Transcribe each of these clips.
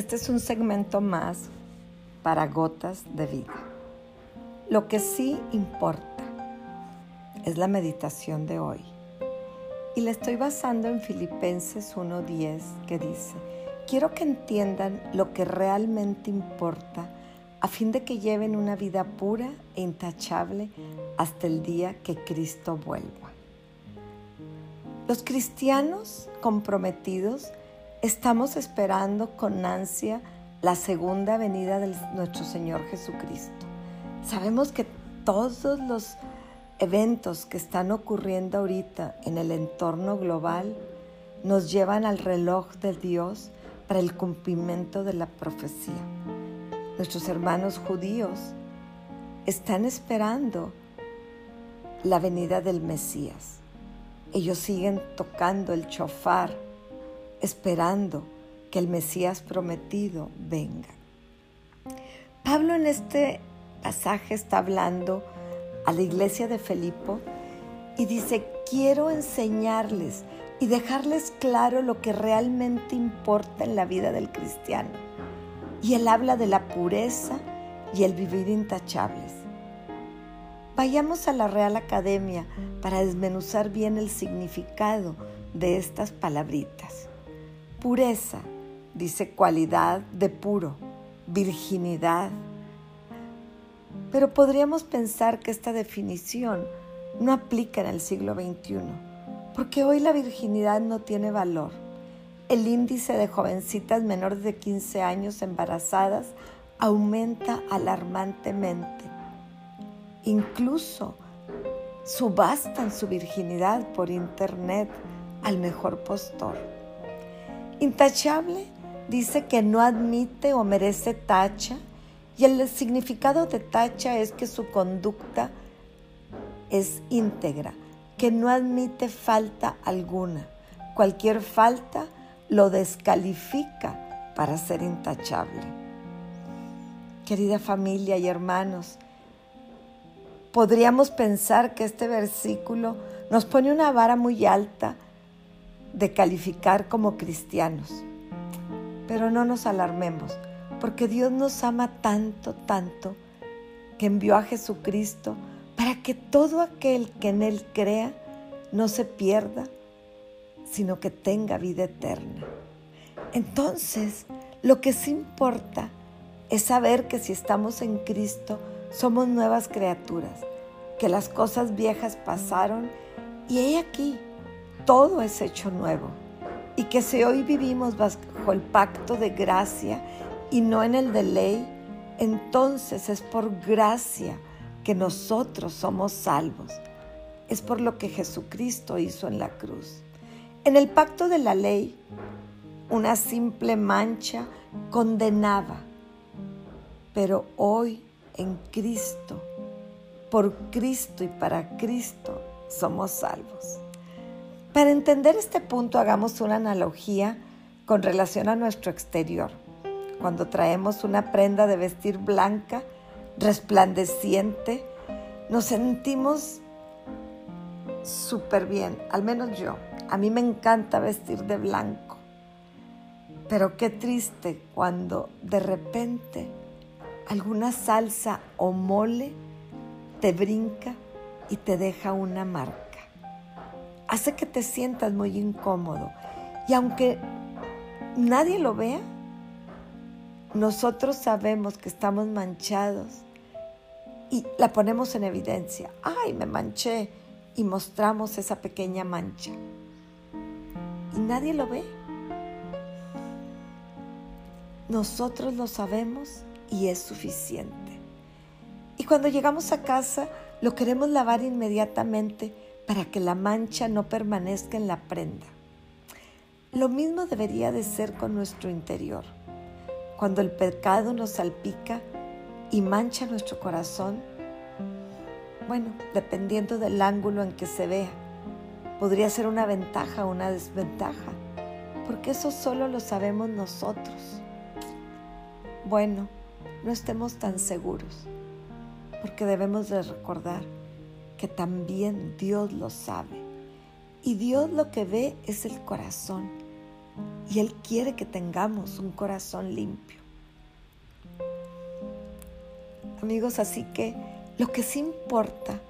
Este es un segmento más para gotas de vida. Lo que sí importa es la meditación de hoy. Y la estoy basando en Filipenses 1.10 que dice, quiero que entiendan lo que realmente importa a fin de que lleven una vida pura e intachable hasta el día que Cristo vuelva. Los cristianos comprometidos estamos esperando con ansia la segunda venida de nuestro Señor Jesucristo. Sabemos que todos los eventos que están ocurriendo ahorita en el entorno global nos llevan al reloj de Dios para el cumplimiento de la profecía. Nuestros hermanos judíos están esperando la venida del Mesías. Ellos siguen tocando el chofar, esperando que el Mesías prometido venga. Pablo en este pasaje está hablando a la iglesia de Felipo y dice, quiero enseñarles y dejarles claro lo que realmente importa en la vida del cristiano. Y él habla de la pureza y el vivir intachables. Vayamos a la Real Academia para desmenuzar bien el significado de estas palabritas. Pureza dice cualidad de puro, virginidad, pero podríamos pensar que esta definición no aplica en el siglo XXI, porque hoy la virginidad no tiene valor. El índice de jovencitas menores de 15 años embarazadas aumenta alarmantemente. Incluso subastan su virginidad por internet al mejor postor. Intachable dice que no admite o merece tacha y el significado de tacha es que su conducta es íntegra, que no admite falta alguna. Cualquier falta lo descalifica para ser intachable. Querida familia y hermanos, podríamos pensar que este versículo nos pone una vara muy alta de calificar como cristianos. Pero no nos alarmemos porque Dios nos ama tanto, tanto, que envió a Jesucristo para que todo aquel que en Él crea no se pierda, sino que tenga vida eterna. Entonces, lo que sí importa es saber que si estamos en Cristo, somos nuevas criaturas, que las cosas viejas pasaron y he aquí, todo es hecho nuevo. Y que si hoy vivimos bajo el pacto de gracia y no en el de ley, entonces es por gracia que nosotros somos salvos. Es por lo que Jesucristo hizo en la cruz. En el pacto de la ley, una simple mancha condenaba, pero hoy en Cristo, por Cristo y para Cristo, somos salvos. Para entender este punto, hagamos una analogía con relación a nuestro exterior cuando traemos una prenda de vestir blanca, resplandeciente, nos sentimos súper bien, al menos yo. A mí me encanta vestir de blanco, pero qué triste cuando de repente alguna salsa o mole te brinca y te deja una marca. Hace que te sientas muy incómodo y aunque nadie lo vea, nosotros sabemos que estamos manchados y la ponemos en evidencia. Ay, me manché y mostramos esa pequeña mancha. Y nadie lo ve. Nosotros lo sabemos y es suficiente. Y cuando llegamos a casa, lo queremos lavar inmediatamente para que la mancha no permanezca en la prenda. Lo mismo debería de ser con nuestro interior cuando el pecado nos salpica y mancha nuestro corazón, bueno, dependiendo del ángulo en que se vea, podría ser una ventaja o una desventaja, porque eso solo lo sabemos nosotros. Bueno, no estemos tan seguros, porque debemos de recordar que también Dios lo sabe. Y Dios lo que ve es el corazón. y Él quiere que tengamos un corazón limpio. Amigos, así que lo que sí importa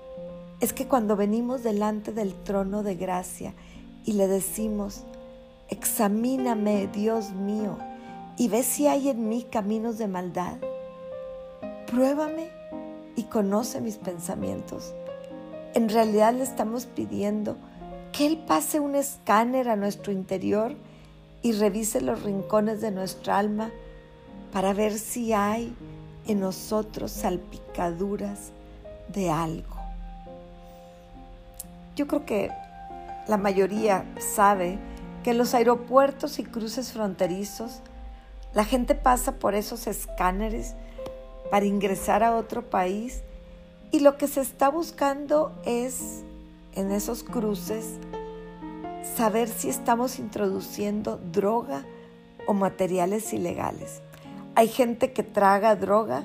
es que cuando venimos delante del trono de gracia y le decimos, examíname, Dios mío, y ve si hay en mí caminos de maldad, pruébame y conoce mis pensamientos. En realidad le estamos pidiendo que Él pase un escáner a nuestro interior y revise los rincones de nuestra alma para ver si hay en nosotros salpicaduras de algo. Yo creo que la mayoría sabe que en los aeropuertos y cruces fronterizos la gente pasa por esos escáneres para ingresar a otro país y lo que se está buscando es en esos cruces saber si estamos introduciendo droga o materiales ilegales. Hay gente que traga droga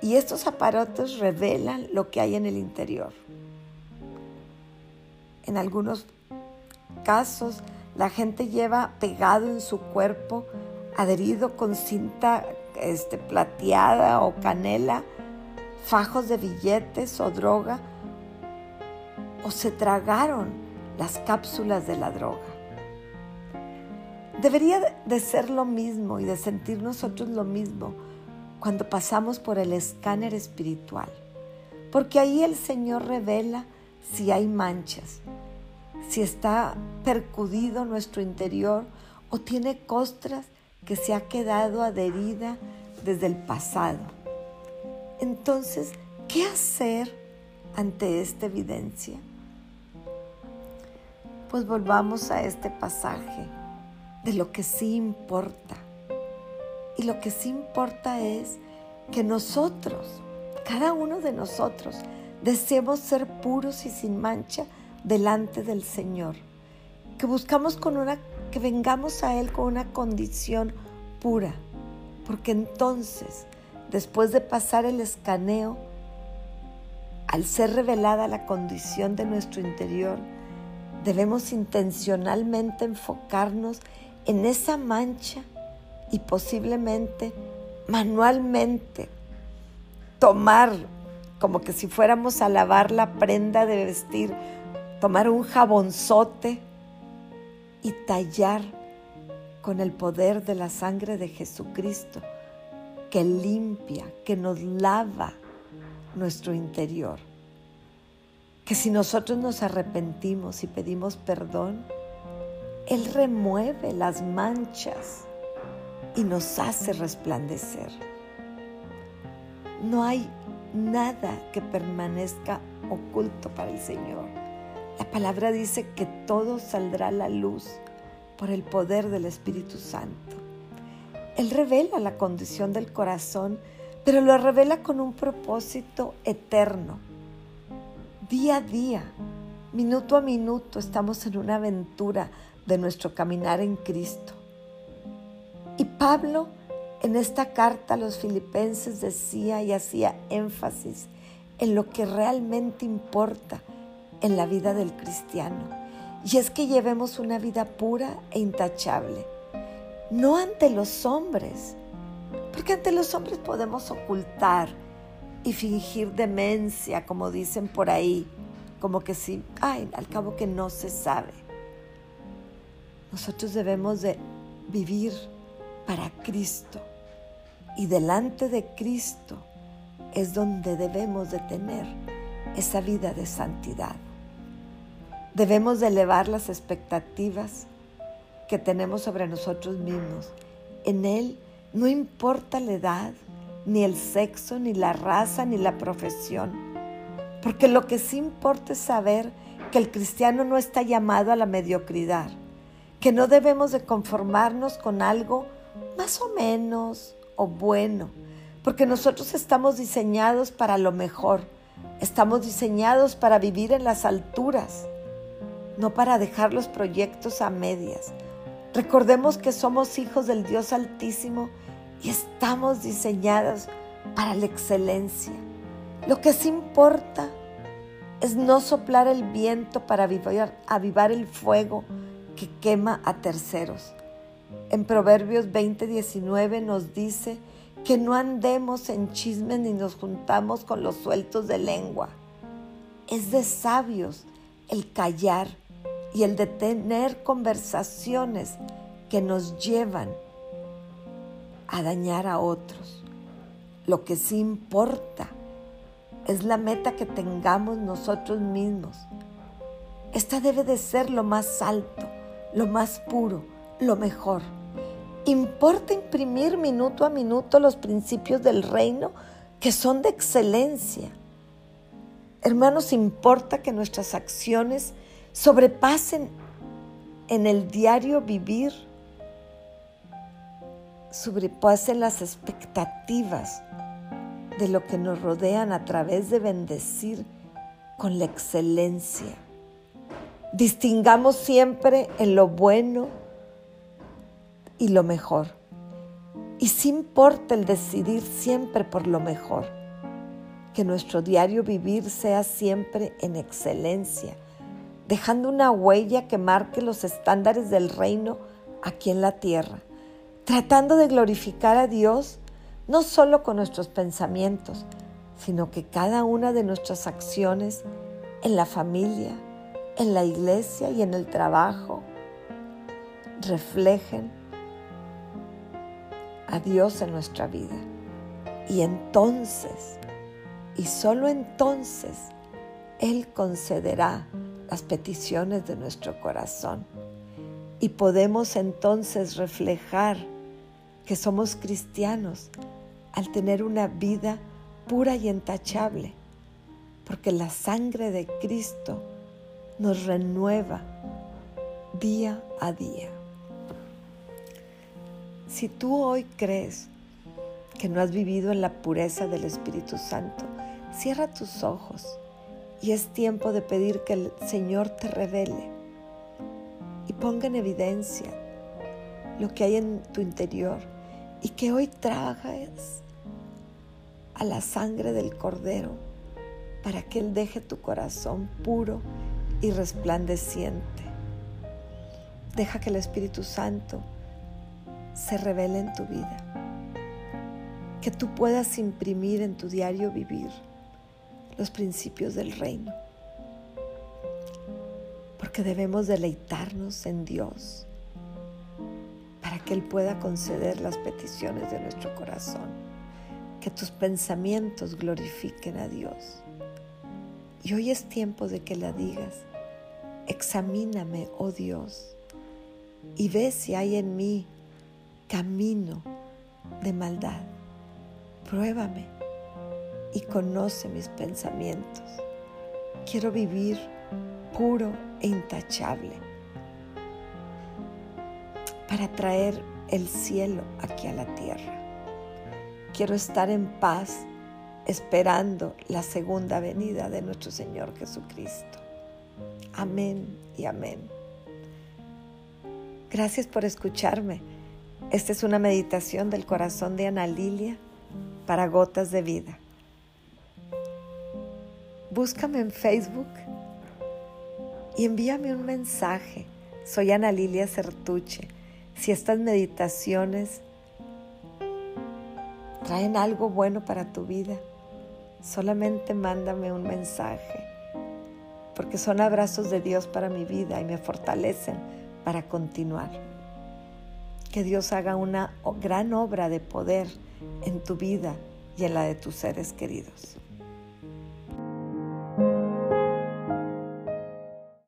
y estos aparatos revelan lo que hay en el interior. En algunos casos, la gente lleva pegado en su cuerpo, adherido con cinta este, plateada o canela, fajos de billetes o droga, o se tragaron las cápsulas de la droga. Debería de ser lo mismo y de sentir nosotros lo mismo cuando pasamos por el escáner espiritual, porque ahí el Señor revela si hay manchas, si está percudido nuestro interior o tiene costras que se ha quedado adherida desde el pasado. Entonces, ¿qué hacer ante esta evidencia? Pues volvamos a este pasaje de lo que sí importa. Y lo que sí importa es que nosotros, cada uno de nosotros, deseemos ser puros y sin mancha delante del Señor. Que buscamos con una, que vengamos a Él con una condición pura. Porque entonces, después de pasar el escaneo, al ser revelada la condición de nuestro interior, debemos intencionalmente enfocarnos en esa mancha y posiblemente manualmente tomar como que si fuéramos a lavar la prenda de vestir, tomar un jabonzote y tallar con el poder de la sangre de Jesucristo que limpia, que nos lava nuestro interior. Que si nosotros nos arrepentimos y pedimos perdón, Él remueve las manchas y nos hace resplandecer. No hay nada que permanezca oculto para el Señor. La palabra dice que todo saldrá a la luz por el poder del Espíritu Santo. Él revela la condición del corazón, pero lo revela con un propósito eterno. Día a día, minuto a minuto, estamos en una aventura de nuestro caminar en Cristo. Y Pablo en esta carta a los filipenses decía y hacía énfasis en lo que realmente importa en la vida del cristiano. Y es que llevemos una vida pura e intachable. No ante los hombres, porque ante los hombres podemos ocultar y fingir demencia, como dicen por ahí, como que sí, ay, al cabo que no se sabe. Nosotros debemos de vivir para Cristo y delante de Cristo es donde debemos de tener esa vida de santidad. Debemos de elevar las expectativas que tenemos sobre nosotros mismos. En Él no importa la edad, ni el sexo, ni la raza, ni la profesión. Porque lo que sí importa es saber que el cristiano no está llamado a la mediocridad, que no debemos de conformarnos con algo más o menos o bueno, porque nosotros estamos diseñados para lo mejor, estamos diseñados para vivir en las alturas, no para dejar los proyectos a medias. Recordemos que somos hijos del Dios Altísimo y estamos diseñados para la excelencia. Lo que sí importa es no soplar el viento para avivar, avivar el fuego que quema a terceros, En Proverbios 20:19 nos dice que no andemos en chismes ni nos juntamos con los sueltos de lengua. Es de sabios el callar y el de tener conversaciones que nos llevan a dañar a otros. Lo que sí importa es la meta que tengamos nosotros mismos. Esta debe de ser lo más alto, lo más puro, lo mejor. Importa imprimir minuto a minuto los principios del reino que son de excelencia. Hermanos, importa que nuestras acciones sobrepasen en el diario vivir, sobrepasen las expectativas de lo que nos rodean a través de bendecir con la excelencia. Distingamos siempre en lo bueno y lo mejor. Y sí importa el decidir siempre por lo mejor. Que nuestro diario vivir sea siempre en excelencia, dejando una huella que marque los estándares del reino aquí en la tierra, tratando de glorificar a Dios no solo con nuestros pensamientos, sino que cada una de nuestras acciones en la familia, en la iglesia y en el trabajo reflejen a Dios en nuestra vida. Y entonces, y solo entonces, Él concederá las peticiones de nuestro corazón. Y podemos entonces reflejar que somos cristianos al tener una vida pura y intachable, porque la sangre de Cristo nos renueva día a día. Si tú hoy crees que no has vivido en la pureza del Espíritu Santo, cierra tus ojos y es tiempo de pedir que el Señor te revele y ponga en evidencia lo que hay en tu interior y que hoy tragas a la sangre del Cordero para que Él deje tu corazón puro y resplandeciente. Deja que el Espíritu Santo se revele en tu vida, que tú puedas imprimir en tu diario vivir los principios del reino, porque debemos deleitarnos en Dios para que Él pueda conceder las peticiones de nuestro corazón que tus pensamientos glorifiquen a Dios. Y hoy es tiempo de que la digas, examíname, oh Dios, y ve si hay en mí camino de maldad. Pruébame y conoce mis pensamientos. Quiero vivir puro e intachable para traer el cielo aquí a la tierra. Quiero estar en paz esperando la segunda venida de nuestro Señor Jesucristo. Amén y amén. Gracias por escucharme. Esta es una meditación del corazón de Ana Lilia para gotas de vida. Búscame en Facebook y envíame un mensaje. Soy Ana Lilia Certuche. Si estas meditaciones traen algo bueno para tu vida, solamente mándame un mensaje, porque son abrazos de Dios para mi vida y me fortalecen para continuar. Que Dios haga una gran obra de poder en tu vida y en la de tus seres queridos.